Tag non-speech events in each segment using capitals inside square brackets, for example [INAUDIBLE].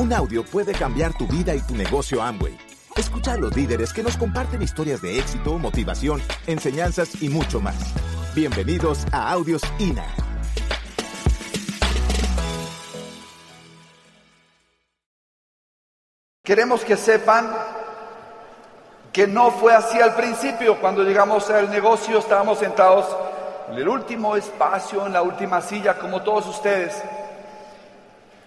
Un audio puede cambiar tu vida y tu negocio Amway. Escucha a los líderes que nos comparten historias de éxito, motivación, enseñanzas y mucho más. Bienvenidos a Audios INA. Queremos que sepan que no fue así al principio. Cuando llegamos al negocio estábamos sentados en el último espacio, en la última silla, como todos ustedes.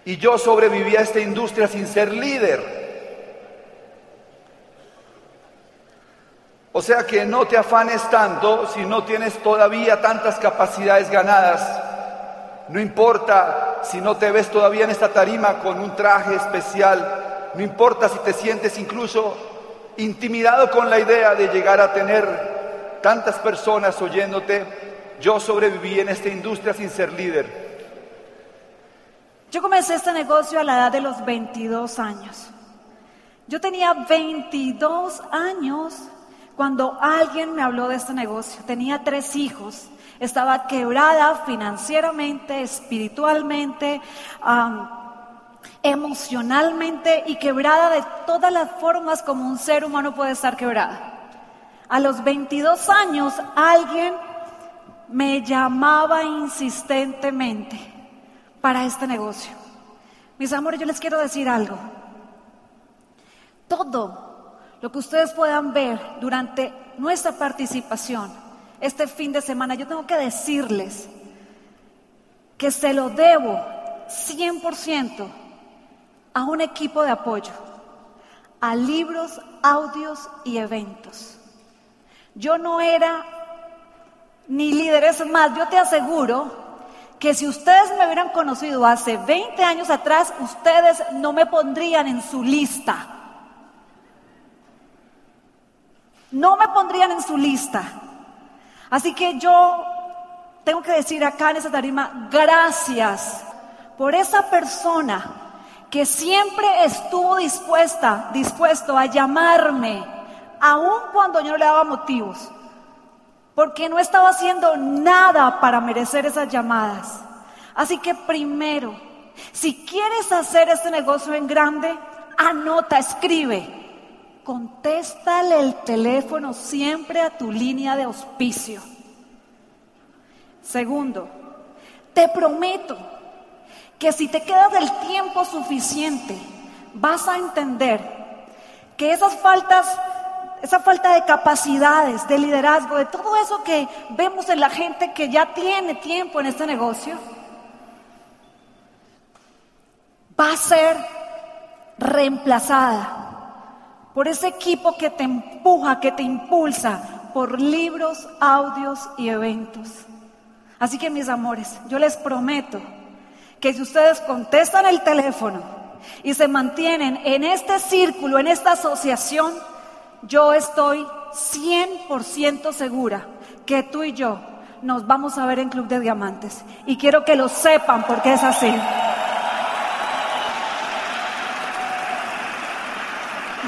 Y yo sobreviví a esta industria sin ser líder. O sea que no te afanes tanto si no tienes todavía tantas capacidades ganadas. No importa si no te ves todavía en esta tarima con un traje especial. No importa si te sientes incluso intimidado con la idea de llegar a tener tantas personas oyéndote. Yo sobreviví en esta industria sin ser líder. Yo comencé este negocio a la edad de los 22 años. Yo tenía 22 años cuando alguien me habló de este negocio. Tenía tres hijos. Estaba quebrada financieramente, espiritualmente, emocionalmente y quebrada de todas las formas como un ser humano puede estar quebrada. A los 22 años alguien me llamaba insistentemente para este negocio. Mis amores, yo les quiero decir algo. Todo lo que ustedes puedan ver durante nuestra participación este fin de semana, yo tengo que decirles que se lo debo 100% a un equipo de apoyo, a libros, audios y eventos. Yo no era ni líder, es más, yo te aseguro que si ustedes me hubieran conocido hace 20 años atrás, ustedes no me pondrían en su lista. No me pondrían en su lista. Así que yo tengo que decir acá en esa tarima, gracias por esa persona que siempre estuvo dispuesta, dispuesto a llamarme, aun cuando yo no le daba motivos porque no estaba haciendo nada para merecer esas llamadas. Así que primero, si quieres hacer este negocio en grande, anota, escribe. Contéstale el teléfono siempre a tu línea de auspicio. Segundo, te prometo que si te quedas el tiempo suficiente, vas a entender que esas faltas esa falta de capacidades, de liderazgo, de todo eso que vemos en la gente que ya tiene tiempo en este negocio, va a ser reemplazada por ese equipo que te empuja, que te impulsa por libros, audios y eventos. Así que mis amores, yo les prometo que si ustedes contestan el teléfono y se mantienen en este círculo, en esta asociación, yo estoy 100% segura que tú y yo nos vamos a ver en Club de Diamantes. Y quiero que lo sepan porque es así.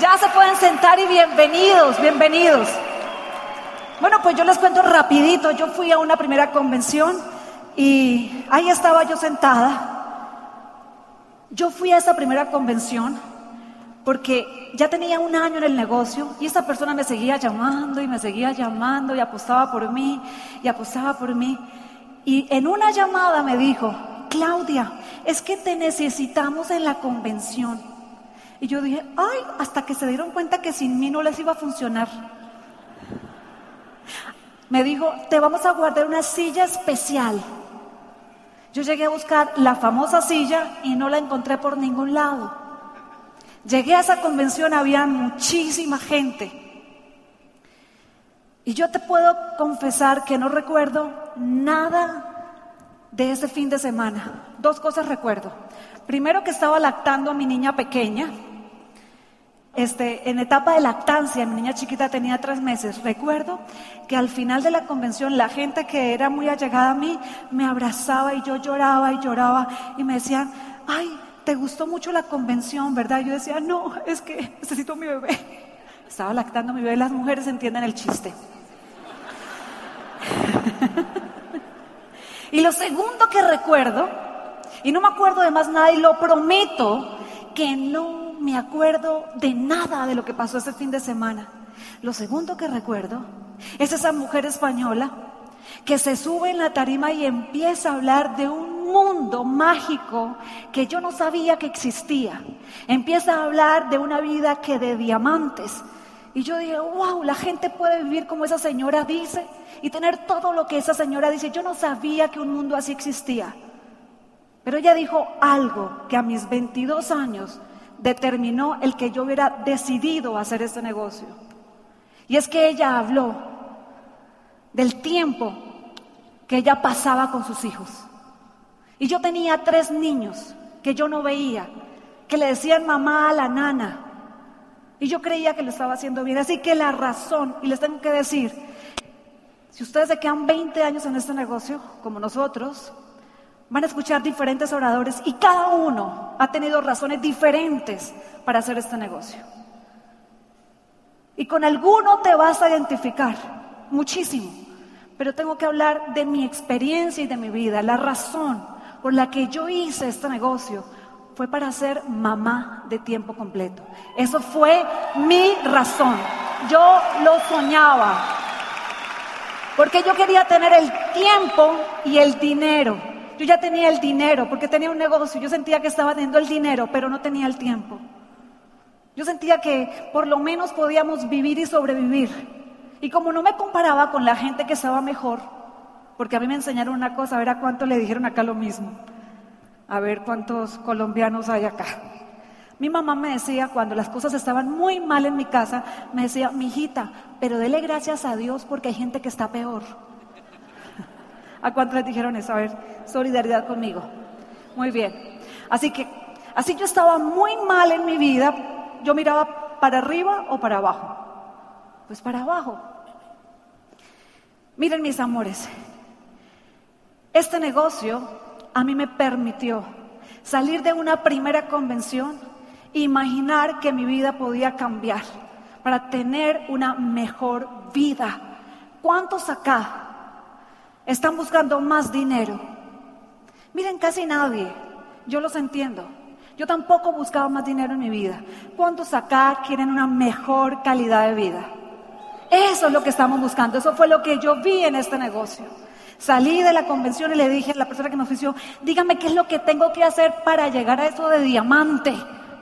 Ya se pueden sentar y bienvenidos, bienvenidos. Bueno, pues yo les cuento rapidito. Yo fui a una primera convención y ahí estaba yo sentada. Yo fui a esa primera convención porque ya tenía un año en el negocio y esta persona me seguía llamando y me seguía llamando y apostaba por mí y apostaba por mí. Y en una llamada me dijo, Claudia, es que te necesitamos en la convención. Y yo dije, ay, hasta que se dieron cuenta que sin mí no les iba a funcionar. Me dijo, te vamos a guardar una silla especial. Yo llegué a buscar la famosa silla y no la encontré por ningún lado. Llegué a esa convención, había muchísima gente. Y yo te puedo confesar que no recuerdo nada de ese fin de semana. Dos cosas recuerdo. Primero que estaba lactando a mi niña pequeña. Este, en etapa de lactancia, mi niña chiquita tenía tres meses. Recuerdo que al final de la convención la gente que era muy allegada a mí me abrazaba y yo lloraba y lloraba y me decían, ay, ¿te gustó mucho la convención, verdad? Yo decía, no, es que necesito mi bebé. Estaba lactando a mi bebé, las mujeres entienden el chiste. [LAUGHS] y lo segundo que recuerdo, y no me acuerdo de más nada, y lo prometo, que no me acuerdo de nada de lo que pasó ese fin de semana. Lo segundo que recuerdo es esa mujer española que se sube en la tarima y empieza a hablar de un mundo mágico que yo no sabía que existía. Empieza a hablar de una vida que de diamantes. Y yo dije, wow, la gente puede vivir como esa señora dice y tener todo lo que esa señora dice. Yo no sabía que un mundo así existía. Pero ella dijo algo que a mis 22 años determinó el que yo hubiera decidido hacer este negocio. Y es que ella habló del tiempo que ella pasaba con sus hijos. Y yo tenía tres niños que yo no veía, que le decían mamá a la nana. Y yo creía que lo estaba haciendo bien. Así que la razón, y les tengo que decir, si ustedes se quedan 20 años en este negocio, como nosotros, van a escuchar diferentes oradores y cada uno ha tenido razones diferentes para hacer este negocio. Y con alguno te vas a identificar muchísimo, pero tengo que hablar de mi experiencia y de mi vida, la razón por la que yo hice este negocio fue para ser mamá de tiempo completo. Eso fue mi razón. Yo lo soñaba. Porque yo quería tener el tiempo y el dinero. Yo ya tenía el dinero porque tenía un negocio. Yo sentía que estaba teniendo el dinero, pero no tenía el tiempo. Yo sentía que por lo menos podíamos vivir y sobrevivir. Y como no me comparaba con la gente que estaba mejor, porque a mí me enseñaron una cosa, a ver a cuánto le dijeron acá lo mismo. A ver cuántos colombianos hay acá. Mi mamá me decía, cuando las cosas estaban muy mal en mi casa, me decía, mi hijita, pero dele gracias a Dios porque hay gente que está peor. ¿A cuántos les dijeron eso? A ver, solidaridad conmigo. Muy bien. Así que, así yo estaba muy mal en mi vida. Yo miraba para arriba o para abajo. Pues para abajo. Miren mis amores, este negocio a mí me permitió salir de una primera convención e imaginar que mi vida podía cambiar para tener una mejor vida. ¿Cuántos acá están buscando más dinero? Miren, casi nadie. Yo los entiendo. Yo tampoco buscaba más dinero en mi vida. ¿Cuántos acá quieren una mejor calidad de vida? Eso es lo que estamos buscando. Eso fue lo que yo vi en este negocio. Salí de la convención y le dije a la persona que me ofició, dígame qué es lo que tengo que hacer para llegar a eso de diamante,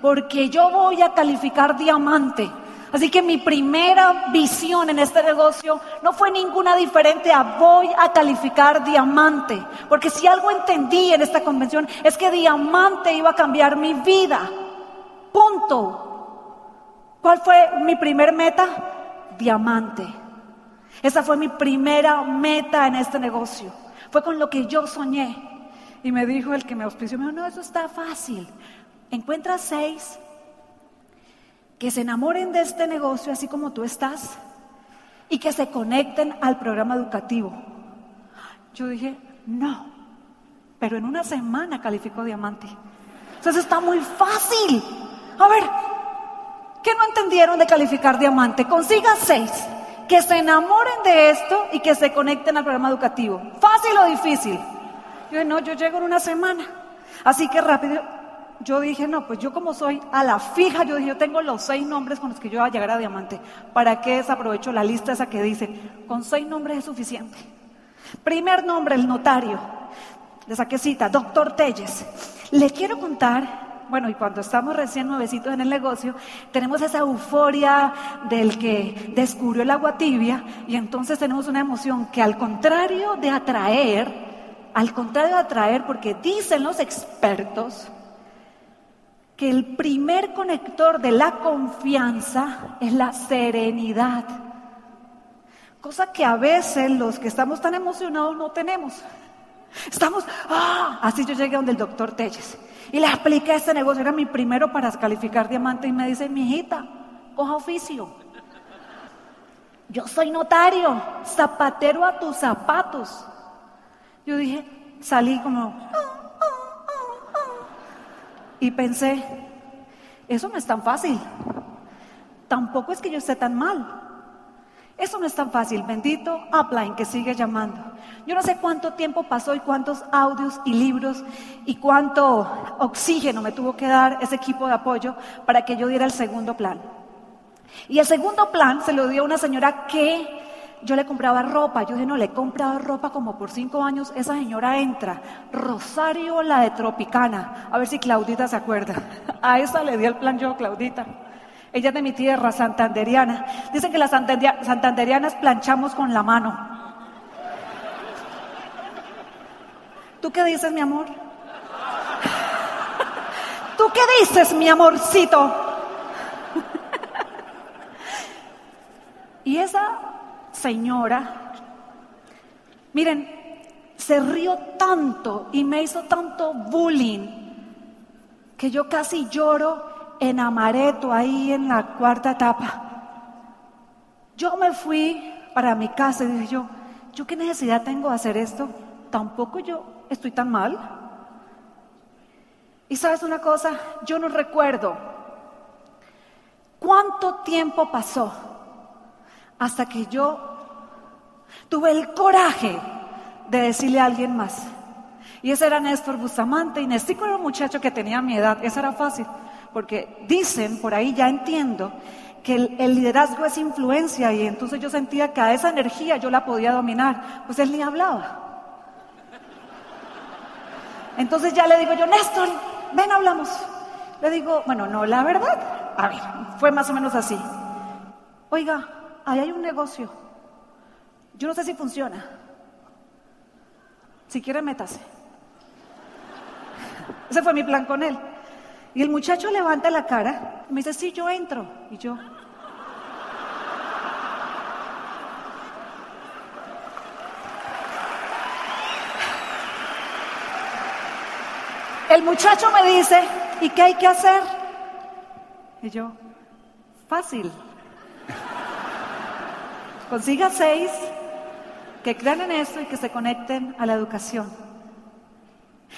porque yo voy a calificar diamante. Así que mi primera visión en este negocio no fue ninguna diferente a voy a calificar diamante. Porque si algo entendí en esta convención es que diamante iba a cambiar mi vida. Punto. ¿Cuál fue mi primer meta? Diamante. Esa fue mi primera meta en este negocio. Fue con lo que yo soñé. Y me dijo el que me auspició, no, eso está fácil. Encuentra seis que se enamoren de este negocio así como tú estás y que se conecten al programa educativo. Yo dije, no, pero en una semana calificó diamante. Entonces está muy fácil. A ver, ¿qué no entendieron de calificar diamante? Consiga seis que se enamoren de esto y que se conecten al programa educativo. ¿Fácil o difícil? Yo no, yo llego en una semana. Así que rápido, yo dije, no, pues yo como soy a la fija, yo dije, yo tengo los seis nombres con los que yo voy a llegar a diamante. ¿Para qué desaprovecho la lista esa que dice, con seis nombres es suficiente? Primer nombre, el notario. Le saqué cita, doctor Telles. Le quiero contar bueno, y cuando estamos recién nuevecitos en el negocio, tenemos esa euforia del que descubrió el agua tibia y entonces tenemos una emoción que al contrario de atraer, al contrario de atraer, porque dicen los expertos que el primer conector de la confianza es la serenidad, cosa que a veces los que estamos tan emocionados no tenemos. Estamos, ah, así yo llegué donde el doctor Telles y le expliqué este negocio, era mi primero para calificar diamante y me dice, mi hijita, coja oficio. Yo soy notario, zapatero a tus zapatos. Yo dije, salí como... Y pensé, eso no es tan fácil. Tampoco es que yo esté tan mal. Eso no es tan fácil. Bendito Upline que sigue llamando. Yo no sé cuánto tiempo pasó y cuántos audios y libros y cuánto oxígeno me tuvo que dar ese equipo de apoyo para que yo diera el segundo plan. Y el segundo plan se lo dio a una señora que yo le compraba ropa. Yo dije, no, le he comprado ropa como por cinco años. Esa señora entra. Rosario, la de Tropicana. A ver si Claudita se acuerda. [LAUGHS] A esa le di el plan yo, Claudita. Ella es de mi tierra, santanderiana. Dicen que las santanderianas planchamos con la mano. ¿Tú qué dices, mi amor? ¿Tú qué dices, mi amorcito? y esa señora, miren, se rió tanto y me hizo tanto bullying que yo casi lloro en amareto ahí en la cuarta etapa. Yo me fui para mi casa y dije yo, ¿yo qué necesidad tengo de hacer esto? Tampoco yo estoy tan mal. Y sabes una cosa, yo no recuerdo cuánto tiempo pasó hasta que yo tuve el coraje de decirle a alguien más. Y ese era Néstor Bustamante, y Néstor era un muchacho que tenía mi edad, esa era fácil, porque dicen, por ahí ya entiendo, que el, el, liderazgo es influencia, y entonces yo sentía que a esa energía yo la podía dominar, pues él ni hablaba. Entonces ya le digo yo, Néstor, ven, hablamos. Le digo, bueno, no, la verdad, a ver, fue más o menos así. Oiga, ahí hay un negocio. Yo no sé si funciona. Si quiere, métase. [LAUGHS] Ese fue mi plan con él. Y el muchacho levanta la cara y me dice, sí, yo entro. Y yo... El muchacho me dice, ¿y qué hay que hacer? Y yo, fácil. Consiga seis que crean en esto y que se conecten a la educación.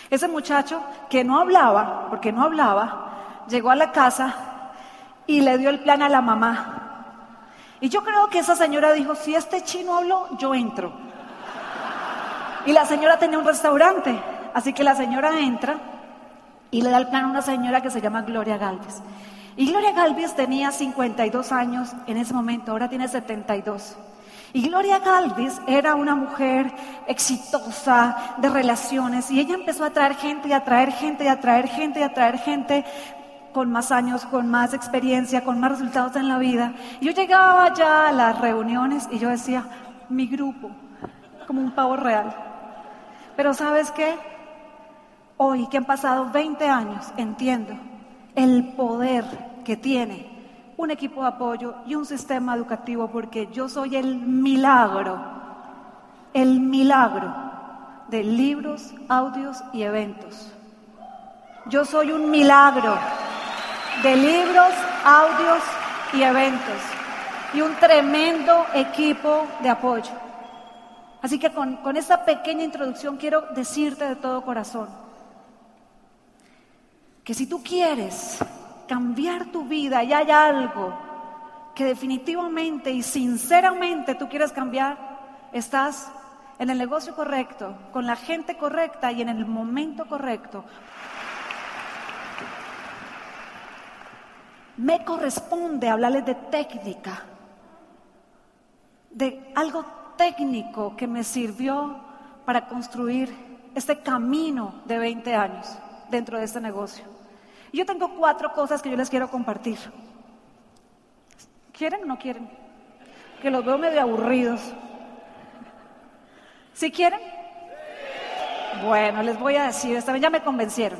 Ese muchacho que no hablaba, porque no hablaba, llegó a la casa y le dio el plan a la mamá. Y yo creo que esa señora dijo, si este chino habló, yo entro. Y la señora tenía un restaurante, así que la señora entra y le da el plan a una señora que se llama Gloria Galvez. Y Gloria Galvez tenía 52 años en ese momento, ahora tiene 72. Y Gloria Galvez era una mujer exitosa de relaciones y ella empezó a traer gente y a traer gente y a traer gente y a traer gente con más años, con más experiencia, con más resultados en la vida. Y yo llegaba ya a las reuniones y yo decía, mi grupo, como un pavo real. Pero ¿sabes qué? Hoy que han pasado 20 años, entiendo el poder que tiene un equipo de apoyo y un sistema educativo, porque yo soy el milagro, el milagro de libros, audios y eventos. Yo soy un milagro de libros, audios y eventos y un tremendo equipo de apoyo. Así que con, esta pequeña introducción quiero decirte de todo corazón que si tú quieres cambiar tu vida y hay algo que definitivamente y sinceramente tú quieres cambiar, estás en el negocio correcto, con la gente correcta y en el momento correcto. Me corresponde hablarles de técnica, de algo técnico que me sirvió para construir este camino de 20 años dentro de este negocio. Yo tengo cuatro cosas que yo les quiero compartir. ¿Quieren o no quieren? Que los veo medio aburridos. ¿Sí quieren? Bueno, les voy a decir, esta vez ya me convencieron.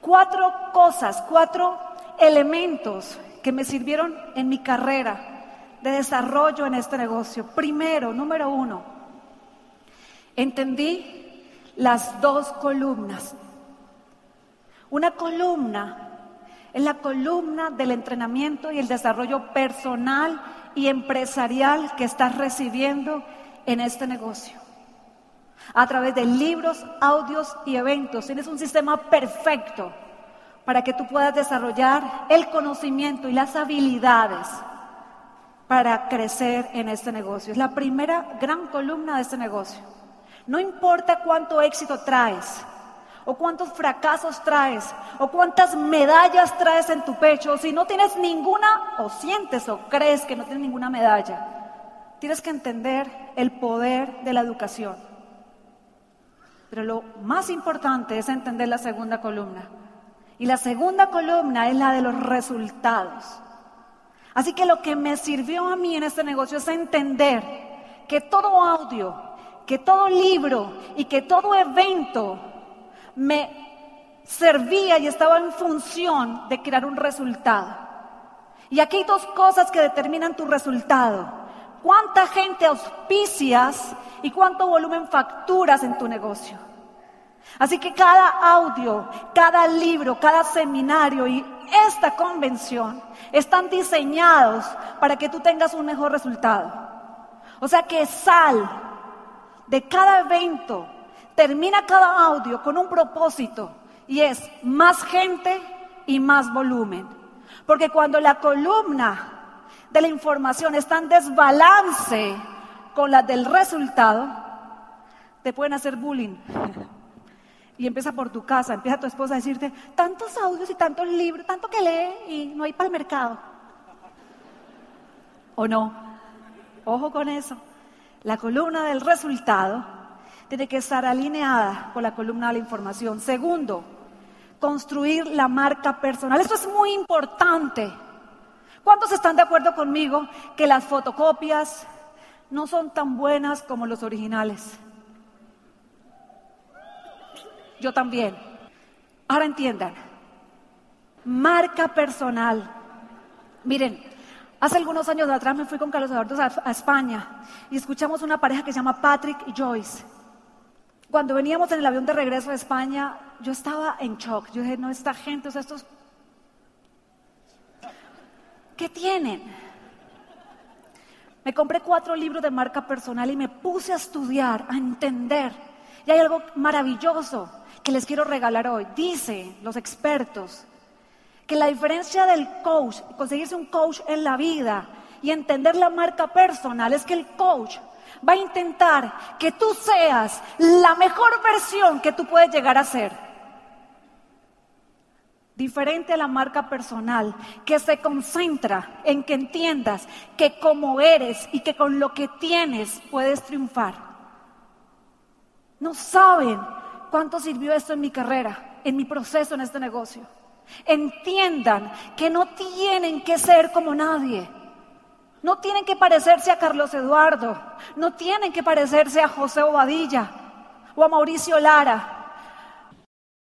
Cuatro cosas, cuatro elementos que me sirvieron en mi carrera de desarrollo en este negocio. Primero, número uno, entendí las dos columnas una columna es la columna del entrenamiento y el desarrollo personal y empresarial que estás recibiendo en este negocio. A través de libros, audios y eventos. Tienes un sistema perfecto para que tú puedas desarrollar el conocimiento y las habilidades para crecer en este negocio. Es la primera gran columna de este negocio. No importa cuánto éxito traes, o cuántos fracasos traes, o cuántas medallas traes en tu pecho, si no tienes ninguna, o sientes o crees que no tienes ninguna medalla, tienes que entender el poder de la educación. Pero lo más importante es entender la segunda columna. Y la segunda columna es la de los resultados. Así que lo que me sirvió a mí en este negocio es entender que todo audio, que todo libro y que todo evento me servía y estaba en función de crear un resultado. Y aquí hay dos cosas que determinan tu resultado. ¿Cuánta gente auspicias y cuánto volumen facturas en tu negocio? Así que cada audio, cada libro, cada seminario y esta convención están diseñados para que tú tengas un mejor resultado. O sea que sal de cada evento, termina cada audio con un propósito y es más gente y más volumen. Porque cuando la columna de la información está en desbalance con la del resultado, te pueden hacer bullying. [LAUGHS] Y empieza por tu casa, empieza tu esposa a decirte, tantos audios y tantos libros, tanto que lee y no hay para el mercado. ¿O no? Ojo con eso. La columna del resultado tiene que estar alineada con la columna de la información. Segundo, construir la marca personal. Esto es muy importante. ¿Cuántos están de acuerdo conmigo que las fotocopias no son tan buenas como los originales? yo también. Ahora entiendan, marca personal. Miren, hace algunos años atrás me fui con Carlos Eduardo a, España y escuchamos una pareja que se llama Patrick y Joyce. Cuando veníamos en el avión de regreso a España, yo estaba en shock. Yo dije, no, esta gente, o sea, estos... ¿Qué tienen? Me compré cuatro libros de marca personal y me puse a estudiar, a entender. Y hay algo maravilloso que les quiero regalar hoy. Dice los expertos que la diferencia del coach, conseguirse un coach en la vida y entender la marca personal es que el coach va a intentar que tú seas la mejor versión que tú puedes llegar a ser. Diferente a la marca personal, que se concentra en que entiendas que como eres y que con lo que tienes puedes triunfar. No saben ¿Cuánto sirvió esto en mi carrera, en mi proceso en este negocio? Entiendan que no tienen que ser como nadie. No tienen que parecerse a Carlos Eduardo. No tienen que parecerse a José Obadilla o a Mauricio Lara.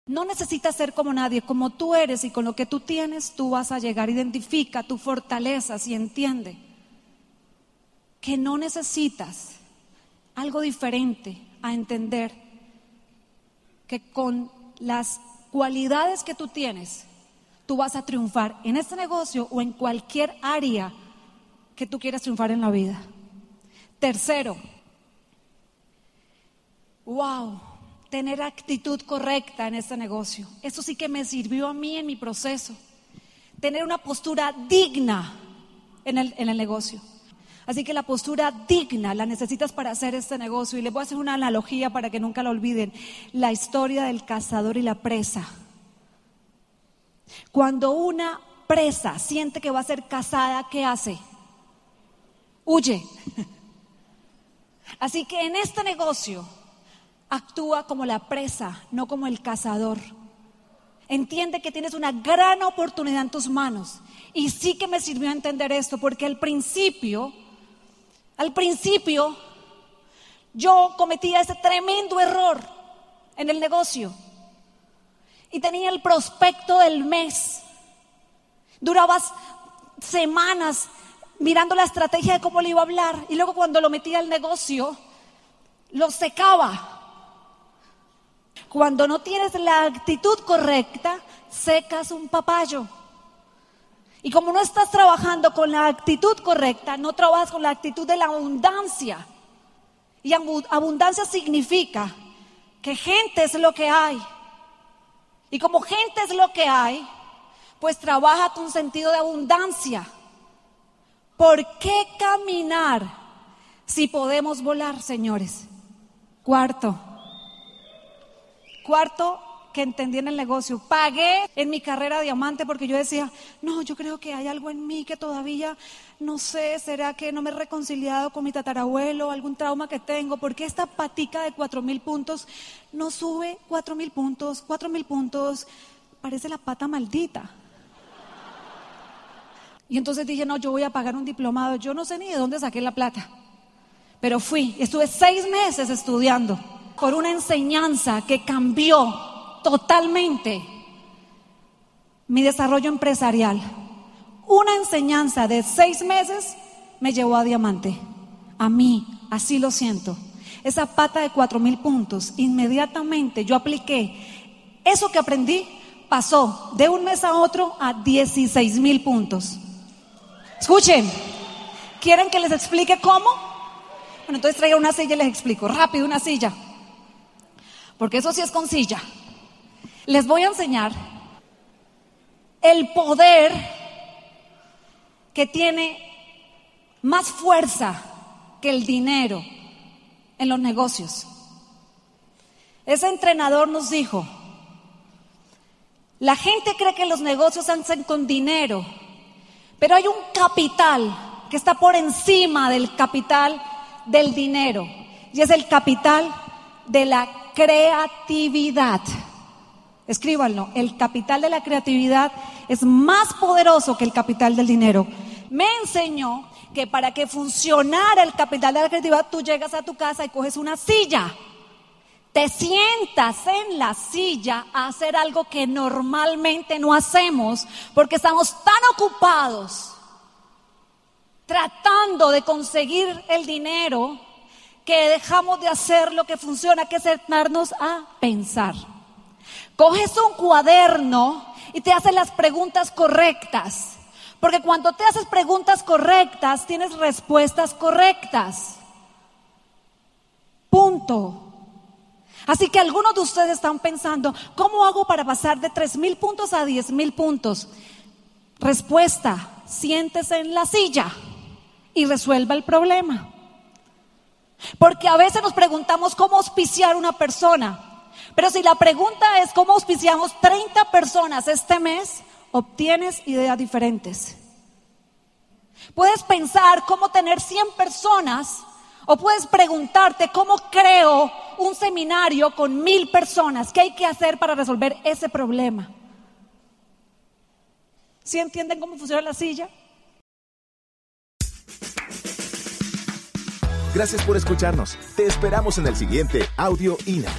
No necesitas ser como nadie, como tú eres y con lo que tú tienes, tú vas a llegar. Identifica tu fortalezas y entiende que no necesitas algo diferente a entender que con las cualidades que tú tienes, tú vas a triunfar en este negocio o en cualquier área que tú quieras triunfar en la vida. Tercero, wow, tener actitud correcta en este negocio. Eso sí que me sirvió a mí en mi proceso. Tener una postura digna en el, en el negocio. Así que la postura digna la necesitas para hacer este negocio. Y les voy a hacer una analogía para que nunca la olviden. La historia del cazador y la presa. Cuando una presa siente que va a ser cazada, ¿qué hace? Huye. [LAUGHS] Así que en este negocio actúa como la presa, no como el cazador. Entiende que tienes una gran oportunidad en tus manos. Y sí que me sirvió entender esto, porque al principio al principio, yo cometía ese tremendo error en el negocio y tenía el prospecto del mes. Durabas semanas mirando la estrategia de cómo le iba a hablar y luego cuando lo metía al negocio, lo secaba. Cuando no tienes la actitud correcta, secas un papayo. Y como no estás trabajando con la actitud correcta, no trabajas con la actitud de la abundancia. Y abundancia significa que gente es lo que hay. Y como gente es lo que hay, pues trabaja tu sentido de abundancia. ¿Por qué caminar si podemos volar, señores? Cuarto. Cuarto, que entendí en el negocio. Pagué en mi carrera diamante porque yo decía, no, yo creo que hay algo en mí que todavía no sé, será que no me he reconciliado con mi tatarabuelo, algún trauma que tengo, porque esta patica de cuatro mil puntos no sube cuatro mil puntos, cuatro mil puntos, parece la pata maldita. Y entonces dije, no, yo voy a pagar un diplomado, yo no sé ni de dónde saqué la plata, pero fui, estuve seis meses estudiando por una enseñanza que cambió totalmente mi desarrollo empresarial. Una enseñanza de seis meses me llevó a diamante. A mí, así lo siento. Esa pata de cuatro mil puntos, inmediatamente yo apliqué. Eso que aprendí pasó de un mes a otro a 16 mil puntos. Escuchen, ¿quieren que les explique cómo? Bueno, entonces traigan una silla y les explico. Rápido, una silla porque eso sí es con silla. Les voy a enseñar el poder que tiene más fuerza que el dinero en los negocios. Ese entrenador nos dijo, la gente cree que los negocios hacen con dinero, pero hay un capital que está por encima del capital del dinero, y es el capital de la creatividad. Escríbanlo, el capital de la creatividad es más poderoso que el capital del dinero. Me enseñó que para que funcionara el capital de la creatividad, tú llegas a tu casa y coges una silla. Te sientas en la silla a hacer algo que normalmente no hacemos porque estamos tan ocupados tratando de conseguir el dinero que dejamos de hacer lo que funciona, que es sentarnos a pensar. Coges un cuaderno y te haces las preguntas correctas. Porque cuando te haces preguntas correctas, tienes respuestas correctas. Punto. Así que algunos de ustedes están pensando, ¿cómo hago para pasar de tres mil puntos a diez mil puntos? Respuesta, siéntese en la silla y resuelva el problema. Porque a veces nos preguntamos cómo auspiciar una persona. Pero si la pregunta es cómo auspiciamos 30 personas este mes, obtienes ideas diferentes. Puedes pensar cómo tener 100 personas o puedes preguntarte cómo creo un seminario con mil personas. ¿Qué hay que hacer para resolver ese problema? ¿Sí entienden cómo funciona la silla? Gracias por escucharnos. Te esperamos en el siguiente Audio INA.